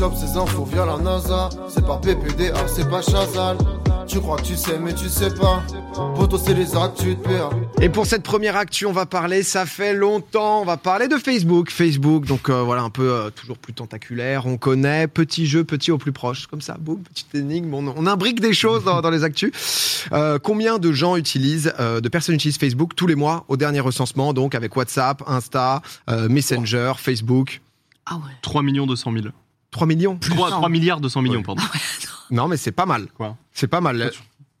chope ces infos via la NASA. C'est pas PPDA, c'est pas Chazal. Tu crois que tu sais, mais tu sais pas. Poto, c'est les actus de PA. Et pour cette première actu, on va parler, ça fait longtemps, on va parler de Facebook. Facebook, donc euh, voilà, un peu euh, toujours plus tentaculaire, on connaît, petit jeu, petit au plus proche, comme ça, boum, petite énigme, on, on imbrique des choses dans, dans les actus. Euh, combien de gens utilisent, euh, de personnes utilisent Facebook tous les mois au dernier recensement, donc avec WhatsApp, Insta, euh, Messenger, Facebook? Ah ouais. 3 millions 200 000. 3 millions 3, Non. milliards 200 millions, Ouais. pardon. Non, mais c'est pas mal. Quoi C'est pas mal. Euh,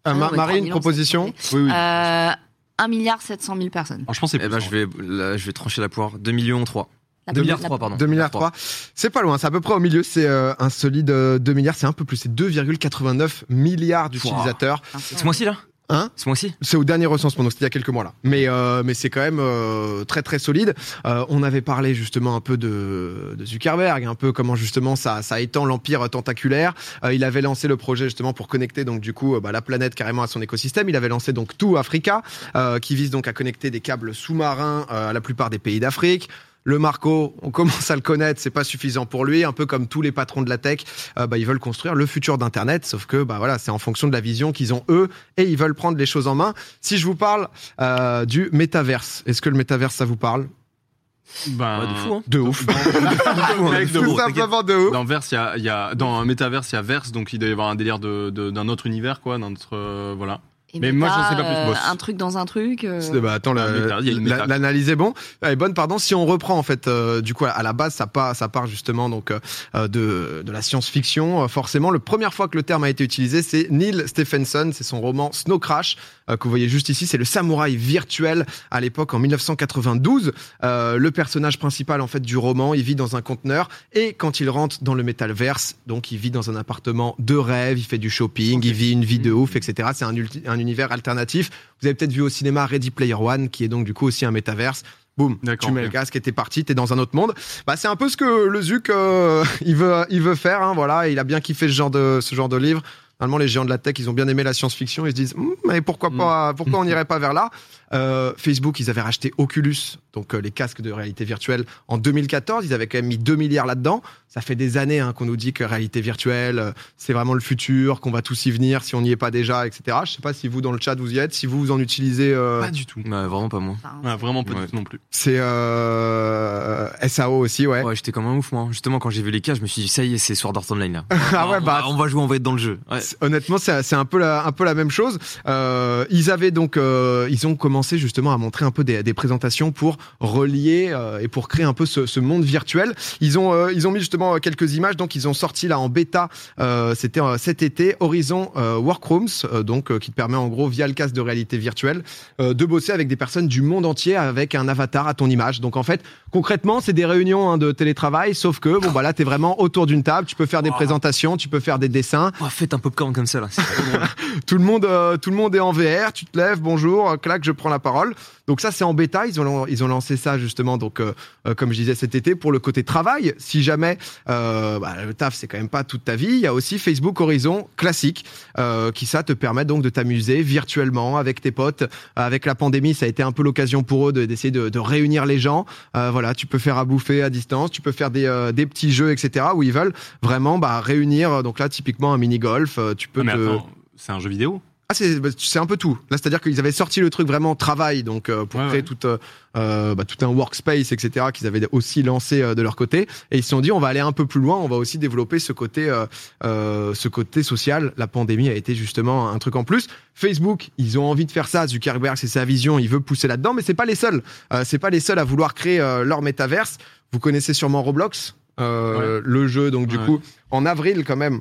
Ah Ma- ouais, Marie, 3 une millions, proposition c'est Oui, oui. Euh, 1 milliard 700 000 personnes. Alors, je pense que c'est Eh ben, plus, je vais, là, je vais trancher la poire. 2 millions 3. La- 2 milliards la- 3, pardon. 2 milliards 3. C'est pas loin, c'est à peu près au milieu, c'est euh, un solide euh, 2 milliards, c'est un peu plus, c'est 2,89 milliards d'utilisateurs. Ce mois-ci, là? Hein Ce mois-ci C'est au dernier recensement, donc c'était il y a quelques mois là. Mais, euh, mais c'est quand même euh, très très solide. Euh, on avait parlé justement un peu de, de Zuckerberg, un peu comment justement ça, ça étend l'empire tentaculaire. Euh, il avait lancé le projet justement pour connecter donc du coup euh, bah, la planète carrément à son écosystème. Il avait lancé donc tout Africa, euh, qui vise donc à connecter des câbles sous-marins euh, à la plupart des pays d'Afrique. Le Marco, on commence à le connaître, c'est pas suffisant pour lui. Un peu comme tous les patrons de la tech, euh, bah, ils veulent construire le futur d'Internet, sauf que bah voilà, c'est en fonction de la vision qu'ils ont eux, et ils veulent prendre les choses en main. Si je vous parle euh, du métaverse, est-ce que le métaverse ça vous parle? Ben, Ouais, de fou, hein. De ouf. Tout simplement de ouf. Dans Verse, il y a, il y a- dans un métaverse, il y a Verse, donc il doit y avoir un délire de- de- d'un autre univers, quoi, d'un autre, euh, voilà. Et Mais moi, méta, j'en sais pas plus. euh, Boss. Un truc dans un truc. euh, Bah, attends, Ah, la- l'analyse est bon, elle est bonne. Pardon. Si on reprend en fait, euh, du coup, à la base, ça part, ça part justement donc euh, de, de la science-fiction. Forcément, la première fois que le terme a été utilisé, c'est Neil Stephenson, c'est son roman Snow Crash euh, que vous voyez juste ici. C'est le samouraï virtuel à l'époque en 1992. Euh, le personnage principal en fait du roman, il vit dans un conteneur et quand il rentre dans le metaverse, donc il vit dans un appartement de rêve, il fait du shopping, il vit une vie de ouf, etc. C'est un, un univers alternatif. Vous avez peut-être vu au cinéma Ready Player One, qui est donc du coup aussi un métaverse. Boum, tu mets le casque et t'es parti, t'es dans un autre monde. Bah, c'est un peu ce que le Zuc euh, il veut, il veut faire. Hein, voilà, il a bien kiffé ce genre de, ce genre de livre. Normalement, les géants de la tech, ils ont bien aimé la science-fiction. Ils se disent, Hum, mais pourquoi pas, pourquoi on n'irait pas vers là? Euh, Facebook, ils avaient racheté Oculus, donc euh, les casques de réalité virtuelle, en 2014. Ils avaient quand même mis 2 milliards là-dedans. Ça fait des années hein, qu'on nous dit que réalité virtuelle, euh, c'est vraiment le futur, qu'on va tous y venir si on n'y est pas déjà, etc. Je sais pas si vous dans le chat vous y êtes, si vous vous en utilisez. euh, Pas du tout. Ouais, Vraiment pas moi. Ouais, vraiment pas Ouais. du tout non plus. c'est euh, SAO aussi, ouais. Ouais, j'étais comme un ouf, moi. Justement, quand j'ai vu les cas, je me suis dit, ça y est, c'est Sword Art Online, là. Ah ouais, on, bah, va, on va jouer, on va être dans le jeu. Ouais. Honnêtement, c'est un peu la, un peu la même chose. Euh, ils avaient donc, euh, ils ont commencé justement à montrer un peu des, des présentations pour relier euh, et pour créer un peu ce, ce monde virtuel. Ils ont, euh, ils ont mis justement quelques images. Donc, ils ont sorti là en bêta. euh, C'était euh, cet été Horizon euh, Workrooms, euh, donc euh, qui te permet en gros via le casque de réalité virtuelle euh, de bosser avec des personnes du monde entier avec un avatar à ton image. Donc en fait, concrètement, c'est des réunions hein, de télétravail, sauf que bon bah là, t'es vraiment autour d'une table. Tu peux faire des présentations, tu peux faire des dessins. Oh, faites un comme ça, là. Tout le monde, euh, tout le monde est en VR. Tu te lèves, bonjour, euh, clac, je prends la parole. Donc ça, c'est en bêta. Ils ont, ils ont lancé ça justement, donc euh, comme je disais cet été, pour le côté travail. Si jamais bah, le taf, c'est quand même pas toute ta vie. Il y a aussi Facebook Horizon classique, qui ça te permet donc de t'amuser virtuellement avec tes potes. Avec la pandémie, ça a été un peu l'occasion pour eux de- d'essayer de, réunir les gens. Voilà, tu peux faire à bouffer à distance, tu peux faire des, des petits jeux, etc. Où ils veulent vraiment bah, réunir. Donc là, typiquement un mini golf. Euh, tu peux Ah, mais te attends, c'est un jeu vidéo ah, c'est bah, c'est un peu tout. Là, c'est-à-dire qu'ils avaient sorti le truc vraiment travail, donc euh, pour Ouais, créer ouais. Euh, bah, tout un workspace, etc., qu'ils avaient aussi lancé euh, de leur côté. Et ils se sont dit, on va aller un peu plus loin, on va aussi développer ce côté, ce côté social. La pandémie a été justement un truc en plus. Facebook, ils ont envie de faire ça. Zuckerberg, c'est sa vision, il veut pousser là-dedans, mais c'est pas les seuls. C'est pas les seuls à vouloir créer leur métaverse. Vous connaissez sûrement Roblox, le jeu. Donc du coup, en avril quand même.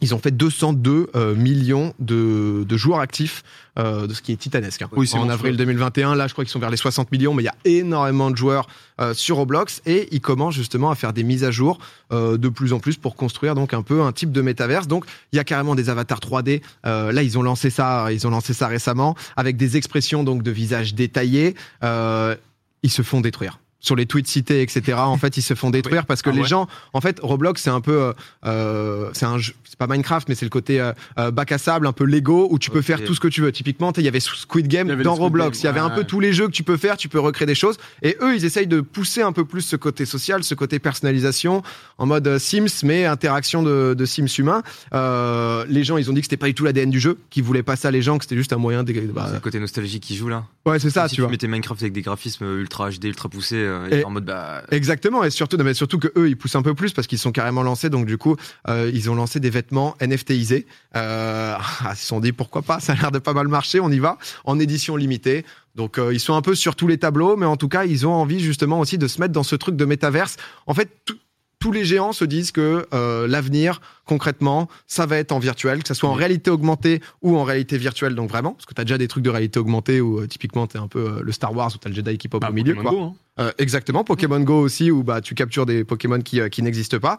Ils ont fait 202 euh, millions de, de joueurs actifs, euh, de ce qui est titanesque. hein. Oui, c'est en avril 2021, là, je crois qu'ils sont vers les 60 millions, mais il y a énormément de joueurs euh, sur Roblox et ils commencent justement à faire des mises à jour euh, de plus en plus pour construire donc un peu un type de métaverse. Donc, il y a carrément des avatars 3D. Euh, là, ils ont lancé ça, ils ont lancé ça récemment avec des expressions donc de visages détaillés. Euh, ils se font détruire. Sur les tweets cités, etc. En fait, ils se font détruire parce que Ah les ouais gens, en fait, Roblox, c'est un peu, euh, euh, c'est un, jeu- c'est pas Minecraft, mais c'est le côté euh, bac à sable, un peu Lego, où tu peux faire tout ce que tu veux. Typiquement, tu il y avait Squid Game avait dans Roblox. Il y avait un peu tous les jeux que tu peux faire, tu peux recréer des choses. Et eux, ils essayent de pousser un peu plus ce côté social, ce côté personnalisation, en mode Sims, mais interaction de, de Sims humains. Euh, les gens, ils ont dit que c'était pas du tout l'ADN du jeu, qu'ils voulaient pas ça les gens, que c'était juste un moyen de. bah, C'est le côté nostalgique qui joue là. ouais, c'est ça, si tu vois. mettais Minecraft avec des graphismes ultra HD, ultra poussés, euh, Et- et en mode bah. Exactement, et surtout, non, mais surtout que eux, ils poussent un peu plus parce qu'ils sont carrément lancés. Donc du coup, euh, ils ont lancé des vêtements NFTisés. Euh, ils se sont dit pourquoi pas, ça a l'air de pas mal marcher, on y va en édition limitée. Donc euh, ils sont un peu sur tous les tableaux, mais en tout cas, ils ont envie justement aussi de se mettre dans ce truc de métaverse. En fait, tout- tous les géants se disent que euh, l'avenir, concrètement, ça va être en virtuel, que ça soit en réalité augmentée ou en réalité virtuelle. Donc vraiment, parce que tu as déjà des trucs de réalité augmentée où euh, typiquement tu es un peu euh, le Star Wars où tu as le Jedi qui pop Bah, au milieu. Pokémon Quoi. Go, hein. Exactement, Pokémon Go aussi, où bah, tu captures des Pokémon qui, qui n'existent pas.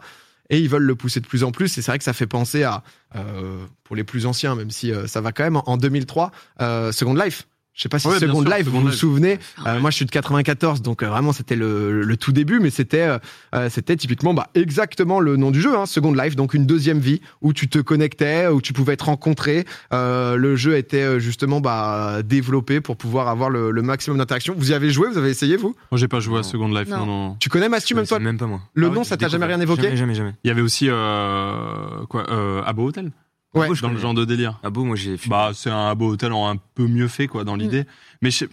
Et ils veulent le pousser de plus en plus. Et c'est vrai que ça fait penser à, pour les plus anciens, même si ça va quand même, en 2003, euh, Second Life. Je sais pas si Ouais, Second sûr, Life, Second vous vous souvenez Euh. Moi, je suis de 94, donc euh, vraiment, c'était le, le tout début, mais c'était euh, c'était typiquement bah, exactement le nom du jeu, hein, Second Life, donc une deuxième vie où tu te connectais, où tu pouvais te rencontrer. Euh, le jeu était justement bah, développé pour pouvoir avoir le, le maximum d'interaction. Vous y avez joué? Vous avez essayé, vous? Moi, j'ai pas joué à. Second Life, Non. non, non. Tu connais Mastu, même toi? même pas moi. Le Ah nom, ça t'a jamais rien évoqué? Jamais, jamais, jamais. Il y avait aussi, euh, quoi, euh, Abo Hotel Ouais. Abo, je Dans le genre de délire. Ah bon, moi j'ai. Bah, c'est un Abo Hotel en un peu mieux fait, quoi, dans l'idée. Mais je,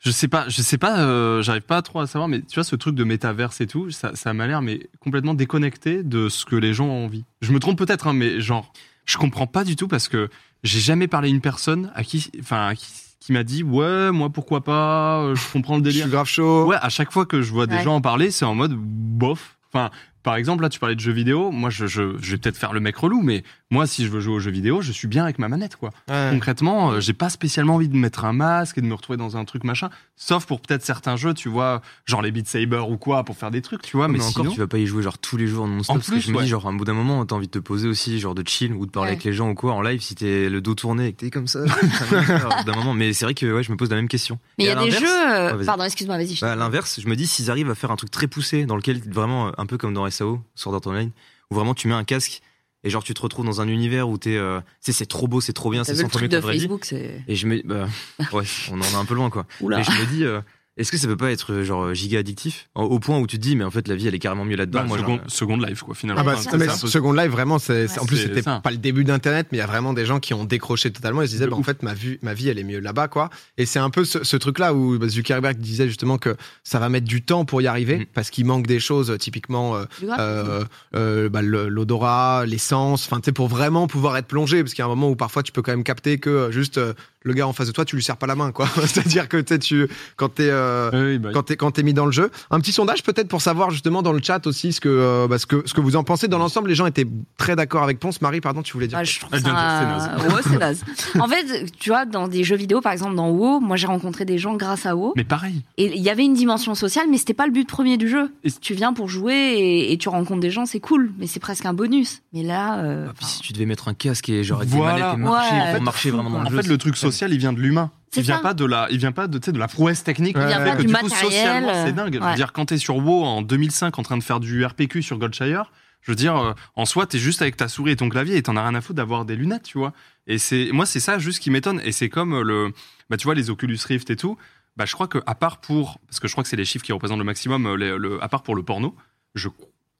je sais pas, je sais pas, euh, j'arrive pas trop à savoir, mais tu vois, ce truc de métaverse et tout, ça, ça m'a l'air, mais complètement déconnecté de ce que les gens ont envie. Je me trompe peut-être, hein, mais genre, je comprends pas du tout parce que j'ai jamais parlé à une personne à qui, enfin, à qui, qui m'a dit, ouais, moi, pourquoi pas, euh, je comprends le Je délire. suis grave chaud. Ouais, à chaque fois que je vois des Ouais. gens en parler, c'est en mode bof. Enfin, par exemple, là, tu parlais de jeux vidéo. Moi, je, je, je vais peut-être faire le mec relou, mais moi, si je veux jouer aux jeux vidéo, je suis bien avec ma manette, quoi. Ouais. Concrètement, euh, j'ai pas spécialement envie de mettre un masque et de me retrouver dans un truc machin. Sauf pour peut-être certains jeux, tu vois, genre les Beat Saber ou quoi, pour faire des trucs, tu vois. mais mais encore, sinon, tu vas pas y jouer genre tous les jours non-stop. En parce que plus, je me dis, genre, à un bout d'un moment, t'as envie de te poser aussi, genre de chill ou de parler Ouais. avec les gens ou quoi en live si t'es le dos tourné et que t'es comme ça. d'un moment. Mais c'est vrai que ouais, je me pose la même question. Mais il y a des l'inverse- jeux. euh. Pardon, excuse-moi, vas-y. je Bah, à l'inverse, je me dis s'ils arrivent à faire un truc très poussé dans lequel vraiment un peu comme dans SAO, Sword Art Online, où vraiment tu mets un casque et genre tu te retrouves dans un univers où t'es, euh, tu sais, c'est trop beau, c'est trop bien, c'est vu le 100 fois mieux truc que de. Facebook, c'est. Et je me, bah, ouais, on en est un peu loin quoi. Oula. Mais je me dis, euh, est-ce que ça peut pas être euh, genre giga addictif? Au- point où tu te dis mais en fait la vie elle est carrément mieux là-dedans. bah, moi, second, genre, second Life, quoi, finalement. Ah bah, mais peu- Second Life, vraiment, c'est, en plus, c'était pas le début d'Internet, mais il y a vraiment des gens qui ont décroché totalement. Ils se disaient, bah, en fait, ma vie, ma vie, elle est mieux là-bas, quoi. Et c'est un peu ce, ce truc-là où bah, Zuckerberg disait justement que ça va mettre du temps pour y arriver, Mm. parce qu'il manque des choses, euh, typiquement, euh, euh, euh, bah, le- l'odorat, l'essence, enfin, tu sais, pour vraiment pouvoir être plongé, parce qu'il y a un moment où parfois tu peux quand même capter que euh, juste euh, le gars en face de toi, tu lui serres pas la main, quoi. C'est-à-dire que tu, quand t'es, euh, Oui, bah, quand t'es quand t'es mis dans le jeu. Un petit sondage peut-être pour savoir justement dans le chat aussi ce que euh, bah, ce que ce que vous en pensez. Dans l'ensemble, les gens étaient très d'accord avec Ponce. Marie, pardon, tu voulais dire. Ah, je trouve ça. dire, Ouais, c'est naze. En fait, tu vois, dans des jeux vidéo, par exemple dans WoW, moi j'ai rencontré des gens grâce à WoW. mais pareil. Et il y avait une dimension sociale, mais c'était pas le but premier du jeu. Et- Tu viens pour jouer et, et tu rencontres des gens, c'est cool, mais c'est presque un bonus. Mais là, euh, ah, puis si tu devais mettre un casque et genre avec Voilà. des manettes et marcher, Ouais. pour En fait, marcher vraiment dans le En jeu. fait, le truc social, il vient de l'humain. Il vient ça. pas de la, il vient pas de, tu sais, de la prouesse technique. Il vient pas que du du coup, matériel. c'est dingue. Je ouais. veux dire, quand t'es sur WoW en 2005 en train de faire du RPQ sur Goldshire, je veux dire, euh, en soi, t'es juste avec ta souris et ton clavier et t'en as rien à foutre d'avoir des lunettes, tu vois. Et c'est, moi, c'est ça juste qui m'étonne. Et c'est comme euh, le, bah, tu vois, les Oculus Rift et tout. Bah, je crois que, à part pour, parce que je crois que c'est les chiffres qui représentent le maximum, euh, les- le, à part pour le porno, je,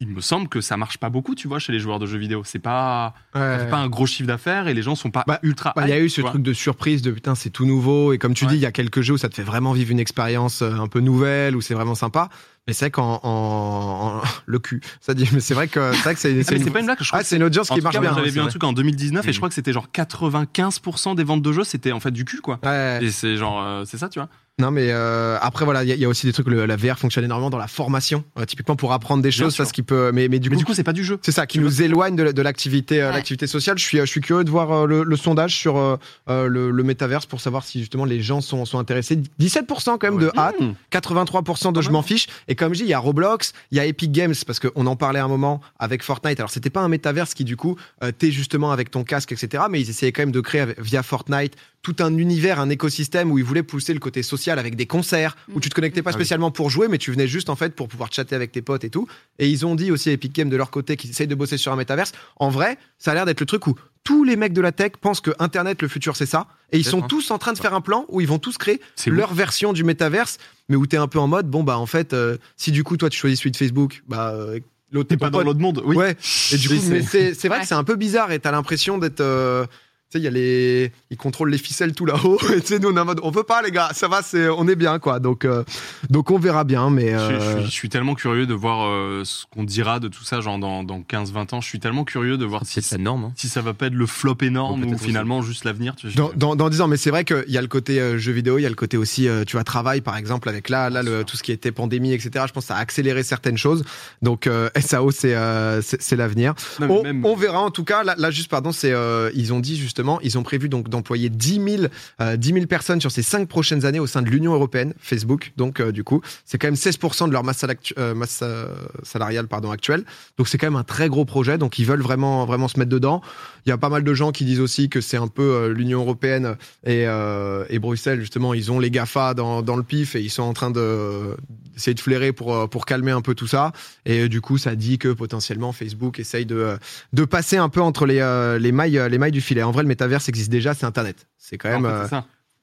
il me semble que ça marche pas beaucoup, tu vois, chez les joueurs de jeux vidéo. C'est pas, Ouais. pas un gros chiffre d'affaires et les gens sont pas Bah, ultra. Bah, Il y a eu ce vois. truc de surprise de putain c'est tout nouveau et comme tu Ouais. dis il y a quelques jeux où ça te fait vraiment vivre une expérience euh, un peu nouvelle où c'est vraiment sympa mais c'est vrai qu'en en, en- le cul ça dit mais c'est vrai que c'est vrai que c'est Ah, mais une- c'est pas une blague, je crois ah, c'est une audience En qui marche cas, bien j'avais c'est vu un truc en 2019 et je crois que c'était genre 95% des ventes de jeux, c'était en fait du cul, quoi. Ouais. Et c'est genre, euh, c'est ça, tu vois. Non, mais euh, après, voilà, il y, a- il y a aussi des trucs, le- la VR fonctionne énormément dans la formation, euh, typiquement pour apprendre des choses, sûr. parce qu'il peut. Mais, mais du Mais coup, du coup, c'est pas du jeu. c'est ça qui nous éloigne de, de l'activité, euh, Ouais. l'activité sociale. Je suis, je suis curieux de voir euh, le, le sondage sur euh, le, le métaverse pour savoir si justement les gens sont, sont intéressés. 17% quand même de hâte, Mmh. 83% de Quand je m'en fiche, Et comme je dis, il y a Roblox, il y a Epic Games, parce qu'on en parlait un moment avec Fortnite. Alors, c'était pas un métaverse qui, du coup, euh, t'es justement avec ton casque, etc. Mais ils essayaient quand même de créer via Fortnite tout un univers, un écosystème où ils voulaient pousser le côté social avec des concerts, où tu te connectais pas Ah oui. spécialement pour jouer, mais tu venais juste en fait pour pouvoir chatter avec tes potes et tout. Et ils ont dit aussi à Epic Games de leur côté qu'ils essayent de bosser sur un métaverse. En vrai, ça a l'air d'être le truc où tous les mecs de la tech pensent que Internet, le futur, c'est ça. Et ils sont hein. tous en train de faire un plan où ils vont tous créer C'est leur version du métaverse, mais où t'es un peu en mode, bon, bah en fait, euh, si du coup, toi, tu choisis celui de Facebook, bah, euh, l'autre, T'es t'es pas pas dans pote. l'autre monde. Oui. Ouais. Et du coup, c'est- c'est c'est vrai Ouais. que c'est un peu bizarre et t'as l'impression d'être. euh, tu sais, il y a les, ils contrôlent les ficelles tout là-haut. Et tu sais, nous on est en mode, on veut pas les gars, ça va, c'est, on est bien quoi. Donc, euh, donc on verra bien, mais. Je, euh, je suis, je suis tellement curieux de voir euh, ce qu'on dira de tout ça, genre dans, dans 15-20 ans. Je suis tellement curieux de voir si, la norme. hein. si ça va pas être le flop énorme ou finalement juste l'avenir. Dans, dans, dans 10 ans, mais c'est vrai qu'il y a le côté euh, jeu vidéo, il y a le côté aussi, euh, tu vois, travail, par exemple, avec là, là le, tout ce qui était pandémie, etc. Je pense que ça a accéléré certaines choses. Donc, euh, SAO, c'est euh, c'est c'est l'avenir. On, même- on verra en tout cas. Là, là, juste, pardon, c'est euh, ils ont dit justement, ils ont prévu donc d'employer 10 000, euh, 10 000 personnes sur ces cinq prochaines années au sein de l'Union européenne, Facebook. Donc, euh, du coup, c'est quand même 16% de leur masse, euh, euh, salariale pardon actuelle. Donc, c'est quand même un très gros projet. Donc, ils veulent vraiment vraiment se mettre dedans. Il y a pas mal de gens qui disent aussi que c'est un peu l'Union européenne et, Bruxelles justement. Ils ont les Gafa dans, le pif et ils sont en train de d'essayer de flairer pour calmer un peu tout ça. Et du coup, ça dit que potentiellement Facebook essaye de passer un peu entre les, les, mailles, les mailles du filet. En vrai, le métaverse existe déjà, c'est Internet. C'est quand même. En fait, euh.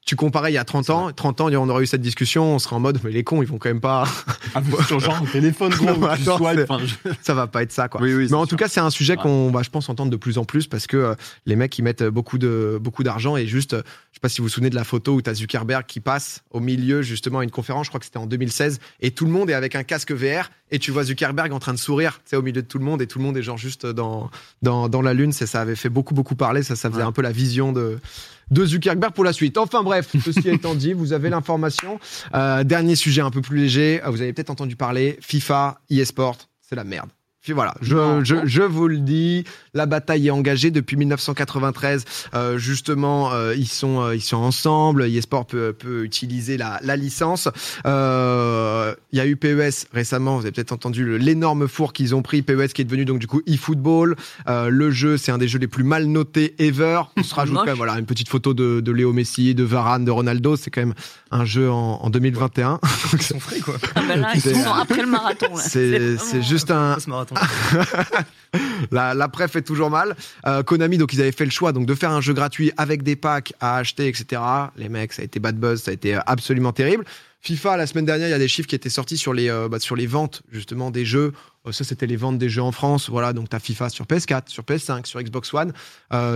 Tu comparais il y a 30 ans, 30 ans, on aurait eu cette discussion, on serait en mode, mais les cons, ils vont quand même pas. Ah, genre téléphone gros, Non, attends, swipes, c'est- enfin, je- ça va pas être ça, quoi. Oui, oui, mais en tout cas, c'est un sujet Ouais. qu'on va, je pense, entendre de plus en plus parce que euh, les mecs, ils mettent beaucoup de beaucoup d'argent et juste, euh, je sais pas si vous vous souvenez de la photo où t'as Zuckerberg qui passe au milieu justement à une conférence, je crois que c'était en 2016, et tout le monde est avec un casque VR et tu vois Zuckerberg en train de sourire, tu sais, au milieu de tout le monde et tout le monde est genre juste dans dans, dans la lune. Ça avait fait beaucoup beaucoup parler, ça, ça faisait Ouais. un peu la vision de de Zuckerberg pour la suite. Enfin bref, ceci étant dit, vous avez l'information. Euh, dernier sujet un peu plus léger, vous avez peut-être entendu parler FIFA, eSport, c'est la merde. Puis voilà, je, Non. je, je vous le dis, la bataille est engagée depuis 1993. Euh, justement, euh, ils sont euh, ils sont ensemble. eSport peut, peut utiliser la, la licence. Euh, Il y a eu PES récemment. Vous avez peut-être entendu l'énorme four qu'ils ont pris. PES qui est devenu donc du coup eFootball. Euh, le jeu, c'est un des jeux les plus mal notés ever. On se rajoute quand même voilà une petite photo de, de Léo Messi, de Varane, de Ronaldo. C'est quand même un jeu en, en 2021. Ils sont frais, quoi. Ah bah là, ils sont après le marathon. C'est juste un. la, la pref fait toujours mal. Euh, Konami, donc ils avaient fait le choix donc de faire un jeu gratuit avec des packs à acheter, etc. Les mecs, ça a été bad buzz, ça a été euh, absolument terrible. FIFA, la semaine dernière, il y a des chiffres qui étaient sortis sur les, euh, bah, sur les ventes justement des jeux. Euh, ça, c'était les ventes des jeux en France. Voilà, donc t'as FIFA sur PS4, sur PS5, sur Xbox One.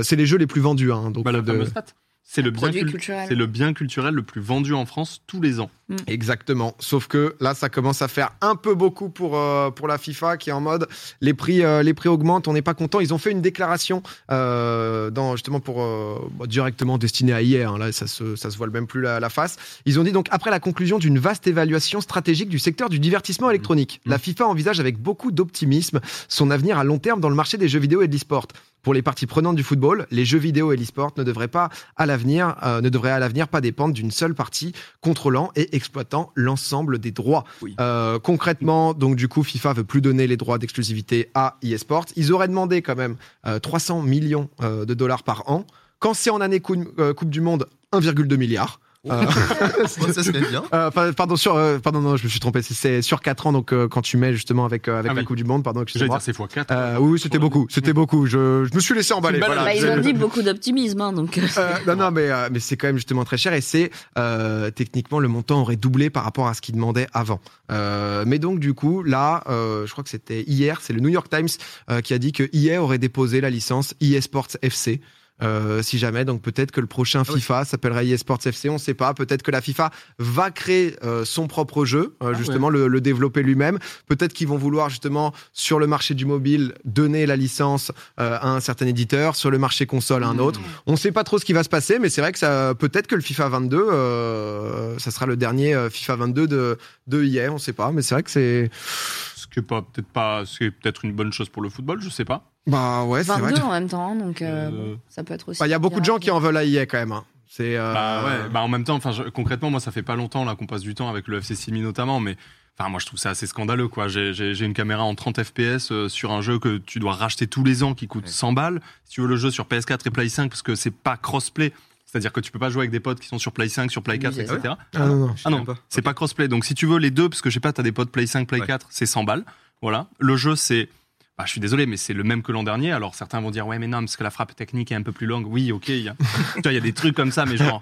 C'est les jeux les plus vendus. Hein, donc Bah, la de- fameuse stat. C'est le, bien cul- culturel. c'est le bien culturel le plus vendu en France tous les ans. Exactement. Sauf que là, ça commence à faire un peu beaucoup pour, euh, pour la FIFA qui est en mode les prix, euh, les prix augmentent, on n'est pas content. Ils ont fait une déclaration euh, dans, justement pour euh, bah, directement destinée à hier. hein. là, ça se, ça se voile même plus la, la face. Ils ont dit donc après la conclusion d'une vaste évaluation stratégique du secteur du divertissement électronique, la FIFA envisage avec beaucoup d'optimisme son avenir à long terme dans le marché des jeux vidéo et de l'e-sport. Pour les parties prenantes du football, les jeux vidéo et l'e-sport ne devraient pas à l'avenir, euh, ne devraient à l'avenir pas dépendre d'une seule partie contrôlant et exploitant l'ensemble des droits. Oui. Euh, concrètement, donc du coup, FIFA veut plus donner les droits d'exclusivité à eSports. Ils auraient demandé quand même euh, 300 millions euh, de dollars par an. Quand c'est en année cou- Coupe du Monde, 1,2 milliard. Euh, ça serait bien. euh, pa- pardon, sur, euh, pardon, non, je me suis trompé. C'est- C'est sur 4 ans, donc euh, quand tu mets justement avec, euh, avec Ah la oui. Coupe du Monde, pardon, J'allais excusez-moi. dire c'est x4. Euh, oui, oui, c'était beaucoup, c'était beaucoup. Je, je me suis laissé emballer. Voilà. Bah, ils ont dit beaucoup d'optimisme, hein, donc. non, non, mais, euh, mais c'est quand même justement très cher et c'est euh, techniquement le montant aurait doublé par rapport à ce qu'ils demandaient avant. Euh, mais donc du coup là, euh, je crois que c'était hier, c'est le New York Times euh, qui a dit que EA aurait déposé la licence EA Sports FC. Euh, si jamais, donc peut-être que le prochain Ah oui. FIFA s'appellerait EA Sports FC, on ne sait pas. Peut-être que la FIFA va créer euh, son propre jeu, euh, Ah justement le, le développer lui-même. Peut-être qu'ils vont vouloir justement sur le marché du mobile donner la licence euh, à un certain éditeur, sur le marché console à un autre. On ne sait pas trop ce qui va se passer, mais c'est vrai que ça peut-être que le FIFA 22, euh, ça sera le dernier euh, FIFA 22 de de EA, on ne sait pas, mais c'est vrai que c'est Ce qui est peut-être pas, ce qui est peut-être une bonne chose pour le football, je sais pas. Bah ouais, c'est vrai. 22 en même temps, donc euh, Euh, bon, ça peut être aussi. Bah, Il y a beaucoup de gens qui en veulent à EA quand même. hein. C'est euh, Bah ouais, bah en même temps, enfin je- concrètement, moi ça fait pas longtemps là qu'on passe du temps avec le FC Simi notamment, mais Enfin, moi, je trouve ça assez scandaleux, quoi. J'ai- une caméra en 30 FPS euh, sur un jeu que tu dois racheter tous les ans qui coûte Ouais. 100 balles. Si tu veux le jeu sur PS4 et Play 5, parce que c'est pas crossplay, c'est-à-dire que tu peux pas jouer avec des potes qui sont sur Play 5, sur Play 4, Oui, c'est etc. Ah non, non. Ah non, même pas. c'est pas crossplay. Donc si tu veux les deux, parce que je sais pas, t'as des potes Play 5, Play Ouais. 4, c'est 100 balles. Voilà. Le jeu, c'est. Bah, je suis désolé, mais c'est le même que l'an dernier. Alors certains vont dire, ouais, mais non, parce que la frappe technique est un peu plus longue. Oui, ok. Il y a, y des trucs comme ça, mais genre.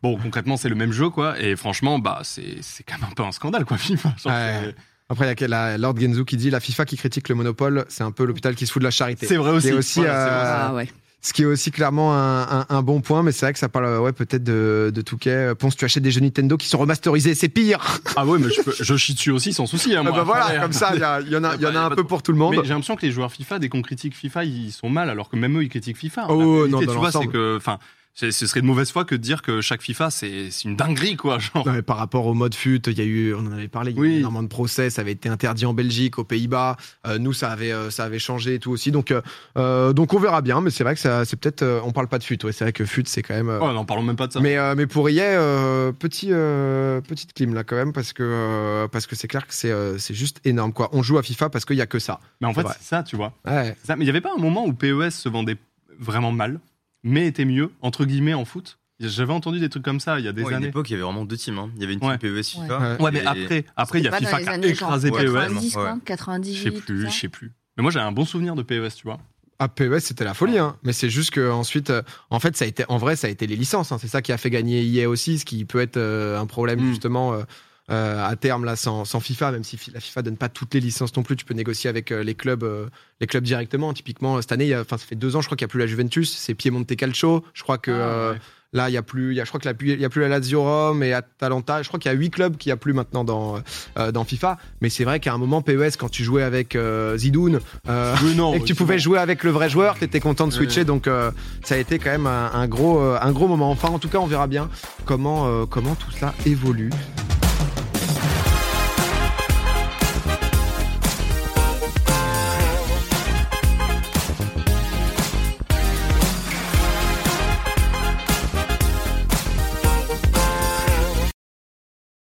Bon, concrètement, c'est le même jeu, quoi. Et franchement, bah, c'est c'est quand même un peu un scandale, quoi, FIFA. Ouais. Après, il y a la Lord Genzu qui dit la FIFA qui critique le monopole, c'est un peu l'hôpital qui se fout de la charité. C'est vrai aussi. C'est aussi, Voilà, c'est euh, vrai. Ah ouais. Ce qui est aussi clairement un, un- un bon point, mais c'est vrai que ça parle euh, ouais, peut-être de, de Touquet. Ponce, tu achètes des jeux Nintendo qui sont remasterisés, c'est pire. Ah ouais, mais je, peux- je chie dessus aussi sans souci. Hein, Ah moi. bah voilà, comme ça, il y, en a, il y en a un peu pour tout le monde. Mais j'ai l'impression que les joueurs FIFA, dès qu'on critique FIFA, ils sont mal, alors que même eux, ils critiquent FIFA. Oh, non, tu vois, c'est que, enfin, ce serait de mauvaise foi que de dire que chaque FIFA, c'est une dinguerie, quoi. Genre. Non, mais par rapport au mode fut, il y a eu, on en avait parlé, il y a eu Oui. énormément de procès, ça avait été interdit en Belgique, aux Pays-Bas. Euh, nous, ça avait, euh, ça avait changé et tout aussi. Donc, euh, donc on verra bien. Mais c'est vrai que c'est peut-être, euh, on parle pas de fut. Ouais, c'est vrai que fut, c'est quand même. Oh, n'en parlons même pas de ça. Mais, mais pour EA, euh, petit, petite clim là quand même, parce que parce que c'est clair que c'est juste énorme quoi. On joue à FIFA parce qu'il y a que ça. Mais en fait, c'est ça, tu vois. Ouais. Ça. Mais il n'y avait pas un moment où PES se vendait vraiment mal, mais était mieux, entre guillemets, en foot J'avais entendu des trucs comme ça il y a des Ouais, à une années. époque, il y avait vraiment deux teams. hein. Il y avait une team Ouais. PES FIFA. Ouais. Ouais, mais après, après il y a FIFA qui a écrasé PES. 90 quoi, Ouais. 98. Je sais plus, je sais plus. Mais moi, j'ai un bon souvenir de PES, tu vois. Ah, PES, c'était la folie, hein. Mais c'est juste que ensuite, euh, en fait, ça a été, en vrai, ça a été les licences. hein. C'est ça qui a fait gagner EA aussi, ce qui peut être euh, un problème Mm. justement euh, à terme là, sans, sans FIFA. Même si la FIFA donne pas toutes les licences non plus, tu peux négocier avec euh, les clubs, euh, les clubs directement. Typiquement, cette année, enfin, ça fait deux ans, je crois qu'il y a plus la Juventus, c'est Piemonte Calcio. Je crois que Ah, euh, ouais. Là, il y a plus, il y a, je crois qu'il y a plus, il y a plus la Lazio Rome et Atalanta. Je crois qu'il y a huit clubs qu'il y a plus maintenant dans euh, dans FIFA. Mais c'est vrai qu'à un moment, PES, quand tu jouais avec euh, Zidoun euh, non, et que tu pouvais bon. jouer avec le vrai joueur, t'étais content de Ouais. switcher. Donc euh, ça a été quand même un, un gros, euh, un gros moment. Enfin, en tout cas, on verra bien comment euh, comment tout cela évolue.